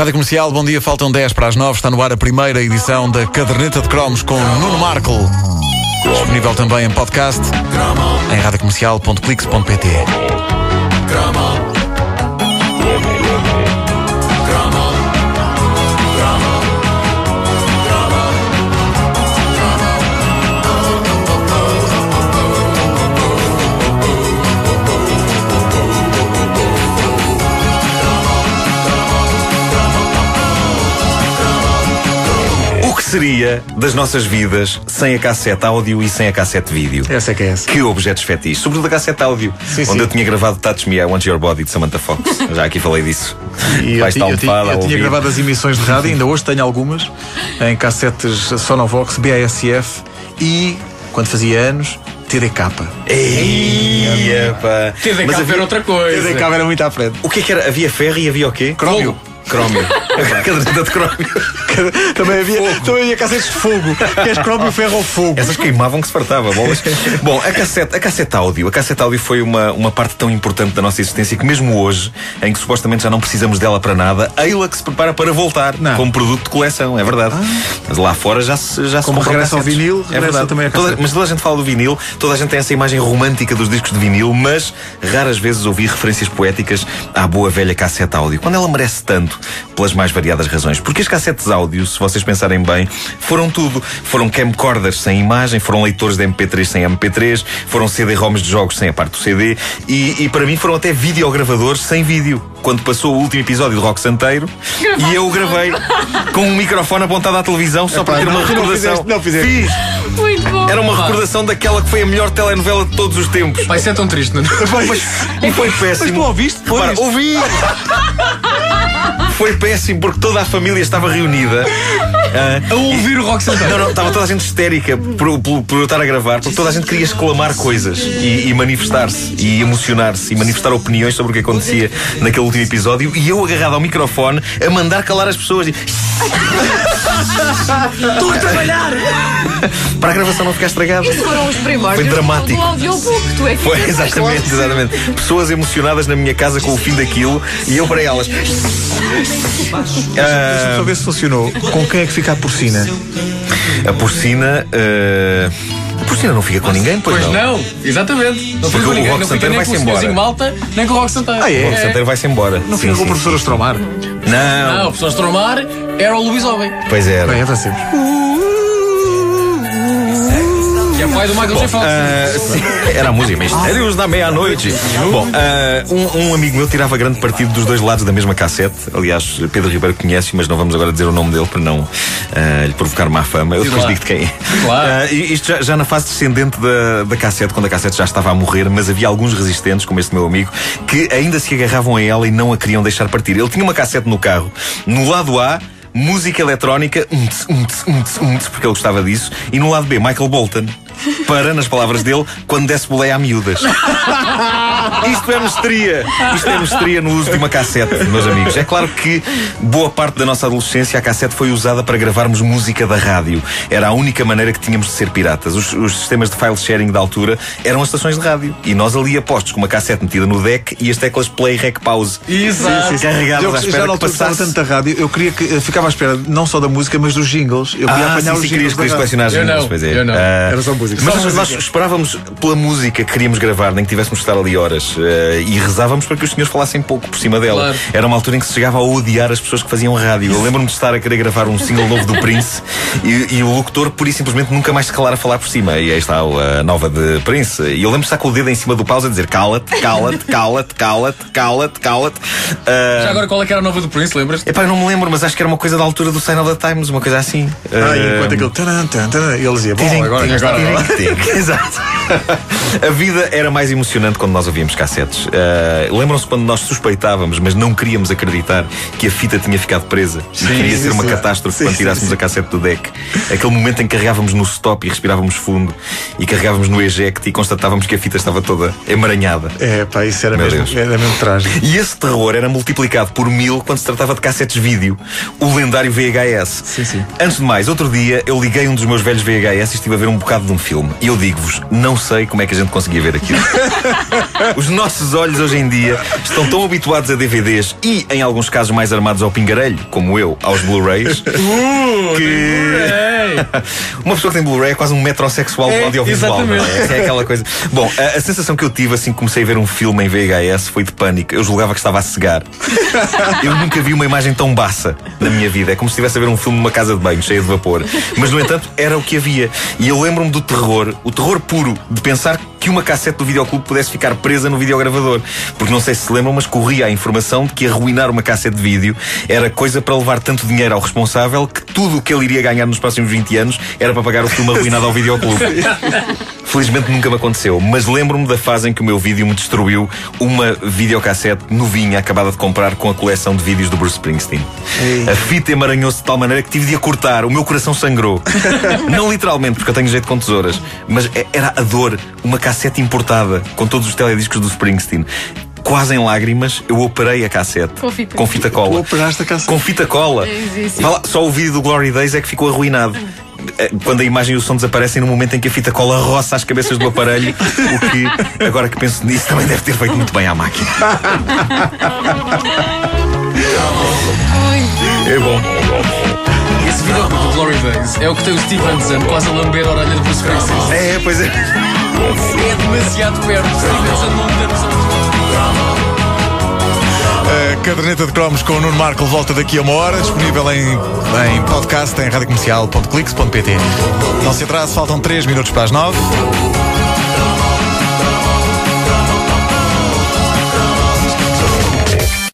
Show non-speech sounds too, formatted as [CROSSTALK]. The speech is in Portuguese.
Rádio Comercial, bom dia, faltam 10 para as 9. Está no ar a primeira edição da Caderneta de Cromos com Nuno Marco. Disponível também em podcast em radiocomercial.clix.pt. seria das nossas vidas sem a cassete áudio e sem a cassete vídeo? Essa é que é essa. Que objetos fetiches, sobretudo a cassete áudio, Sim, onde sim. eu tinha gravado Touch Me, I Want Your Body de Samantha Fox. [LAUGHS] Já aqui falei disso. E eu, Vais ti- estar eu a eu tinha gravado as emissões de rádio, ainda hoje tenho algumas, em cassetes Sonovox, BASF e, quando fazia anos, TDK. Ei, epá. TDK Mas havia- era outra coisa. TDK era muito à frente. O que é que era? Havia ferro e havia o quê? Crómio. Crómio. [LAUGHS] Caderneta de crómio. [LAUGHS] também, havia, também havia cassetes de fogo. Queres crómio, [LAUGHS] ferro ou fogo? Essas queimavam que se fartava, bolas. Bom, a cassete, a cassete áudio. A cassete áudio foi uma, uma parte tão importante da nossa existência que mesmo hoje, em que supostamente já não precisamos dela para nada, a que se prepara para voltar Não. como produto de coleção, é verdade. Mas lá fora já se já se Como compram regressa ao vinil, é regressa verdade. também a Toda- mas toda a gente fala do vinil, toda a gente tem essa imagem romântica dos discos de vinil, mas raras vezes ouvi referências poéticas à boa velha cassete áudio, quando ela merece tanto, pelas mais variadas razões. Porque as cassetes áudio, se vocês pensarem bem, foram tudo. Foram camcorders sem imagem, foram leitores de MP3 sem MP3, foram CD-ROMs de jogos sem a parte do CD e, e para mim foram até videogravadores sem vídeo. Quando passou o último episódio do Rock Santeiro e eu o gravei [LAUGHS] com um microfone apontado à televisão só para ter uma não, não recordação. fizeste, não fizeste. Fiz. Muito bom. Era uma recordação daquela que foi a melhor telenovela de todos os tempos. Vai ser tão triste, não? E foi péssimo. Mas tu ouviste? Repara, Ouviste? ouvi! [LAUGHS] Foi péssimo porque toda a família estava reunida. Ah, A ouvir o Rock Santeiro. não, não, estava toda a gente histérica por, por, por eu estar a gravar, porque toda a gente queria exclamar coisas e, e manifestar-se e emocionar-se e manifestar opiniões sobre o que acontecia naquele último episódio e eu agarrado ao microfone a mandar calar as pessoas. E... Estou a trabalhar! Para a gravação não ficar estragada. Isto foram os primórdios Foi dramático. do audiobook. Tu é que Foi, exatamente, exatamente. Pessoas emocionadas na minha casa com o fim daquilo e eu para elas. Ah, Só ver se funcionou. Com quem é que fica a porcina? a porcina. ah, a porcina não fica com ninguém, pois, Pois não, exatamente. Não fica o com ninguém, Rock não fica Santeiro nem vai-se com o embora. Malta, nem com o Rock Santeiro. Ah, é? O Rock Santeiro vai-se embora. Não Sim, fica com o professor Astromar? Não, Não, o professor Stromar era o Luís Homem, pois era. Bem, avancemos. Que é pai do Michael J. Fox. Sim, era a música Mistérios da Meia-Noite. Bom, ah, um, um amigo meu tirava grande partido dos dois lados da mesma cassete. Aliás, Pedro Ribeiro conhece, mas não vamos agora dizer o nome dele para não ah, lhe provocar má fama. Eu depois digo de quem é. Claro. Ah, e isto já, já na fase descendente da, da cassete, quando a cassete já estava a morrer, mas havia alguns resistentes, como este meu amigo, que ainda se agarravam a ela e não a queriam deixar partir. Ele tinha uma cassete no carro, no lado A. Música eletrónica, umts, umts, umts, umts, porque ele gostava disso, e no lado B, Michael Bolton, para, nas palavras dele, quando desse boleia a miúdas. Isto é mestria. Isto é mestria no uso de uma cassete, meus amigos. É claro que boa parte da nossa adolescência a cassete foi usada para gravarmos música da rádio. Era a única maneira que tínhamos de ser piratas. Os, os sistemas de file sharing da altura eram as estações de rádio. E nós ali apostos com uma cassete metida no deck e as teclas play, rec, pause. Exato. Carregadas Eu à já espera na que passasse. tanto da rádio, eu queria que eu ficava à espera não só da música, mas dos jingles. Eu queria Ah, apanhar sim, os sim, querias, jingles. querias da rádio. colecionar Eu jingles, não, pois é. eu não. Ah, Era só música. Mas Só nós, música. nós esperávamos pela música que queríamos gravar, nem que tivéssemos de estar ali horas. eh, e rezávamos para que os senhores falassem pouco por cima dela. Claro. Era uma altura em que se chegava a odiar as pessoas que faziam rádio. Eu lembro-me de estar a querer gravar um single novo do Prince [LAUGHS] e, e o locutor, pura e simplesmente, nunca mais se calar a falar por cima. E aí está a nova de Prince. E eu lembro de estar com o dedo em cima do pause a dizer cala-te, cala-te, cala-te, cala-te, cala-te, cala-te. Ah, Já agora qual é que era a nova do Prince, lembras? Epá, eu não me lembro, mas acho que era uma coisa da altura do Sign of the Times, uma coisa assim. Ah, e Ah, enquanto aquele. Taran, taran, taran, ele dizia: Bom, agora. agora- [LAUGHS] Exato. A vida era mais emocionante quando nós ouvíamos cassetes. Uh, Lembram-se quando nós suspeitávamos, mas não queríamos acreditar que a fita tinha ficado presa e queria sim, ser uma sim. catástrofe Sim, quando sim, tirássemos sim. a cassete do deck. Aquele momento em que carregávamos no stop e respirávamos fundo e carregávamos no eject e constatávamos que a fita estava toda emaranhada. É, pá, isso era Meu mesmo, Deus. era mesmo trágico. E esse terror era multiplicado por mil quando se tratava de cassetes vídeo, o lendário VHS. Sim, sim. Antes de mais, outro dia eu liguei um dos meus velhos VHS e estive a ver um bocado de um filme. E eu digo-vos, não sei como é que a gente conseguia ver aquilo. [LAUGHS] Os nossos olhos hoje em dia estão tão habituados a DVDs e, em alguns casos, mais armados ao pingarelho, como eu, aos Blu-rays, que. [LAUGHS] Uma pessoa que tem Blu-ray é quase um metrosexual É, audiovisual. não. É? é aquela coisa. Bom, a, a sensação que eu tive assim que comecei a ver um filme em VHS foi de pânico. Eu julgava que estava a cegar. [LAUGHS] Eu nunca vi uma imagem tão baça na minha vida. É como se estivesse a ver um filme numa casa de banho cheia de vapor. Mas, no entanto, era o que havia. E eu lembro-me do terror, o terror puro, de pensar que uma cassete do videoclube pudesse ficar presa no videogravador. Porque não sei se se lembram, mas corria a informação de que arruinar uma cassete de vídeo era coisa para levar tanto dinheiro ao responsável que tudo o que ele iria ganhar nos próximos 20 anos era para pagar o filme arruinado ao videoclube. [LAUGHS] Felizmente nunca me aconteceu, mas lembro-me da fase em que o meu vídeo me destruiu uma videocassete novinha acabada de comprar com a coleção de vídeos do Bruce Springsteen. A fita emaranhou-se de tal maneira que tive de a cortar, o meu coração sangrou. [LAUGHS] Não literalmente, porque eu tenho jeito com tesouras, mas é- era a dor, uma cassete importada com todos os telediscos do Springsteen. Quase em lágrimas, eu operei a cassete Com fita. com fita cola. Tu operaste a cassete. Com fita cola. É lá, só o vídeo do Glory Days é que ficou arruinado. Eh, Quando a imagem e o som desaparecem no momento em que a fita cola roça as cabeças do aparelho, o que, agora que penso nisso, também deve ter feito muito bem à máquina. [LAUGHS] É bom. Esse vídeo do Glory Days é o que tem o Steve Anderson quase a lamber a orelha de Bruce Springsteen. É, pois é. É demasiado perto. Steve Anderson não tem noção. A caderneta de cromos com o Nuno Marco volta daqui a uma hora, disponível em, em podcast em radiocomercial.clix.pt. Não se atrase, faltam 3 minutos para as 9.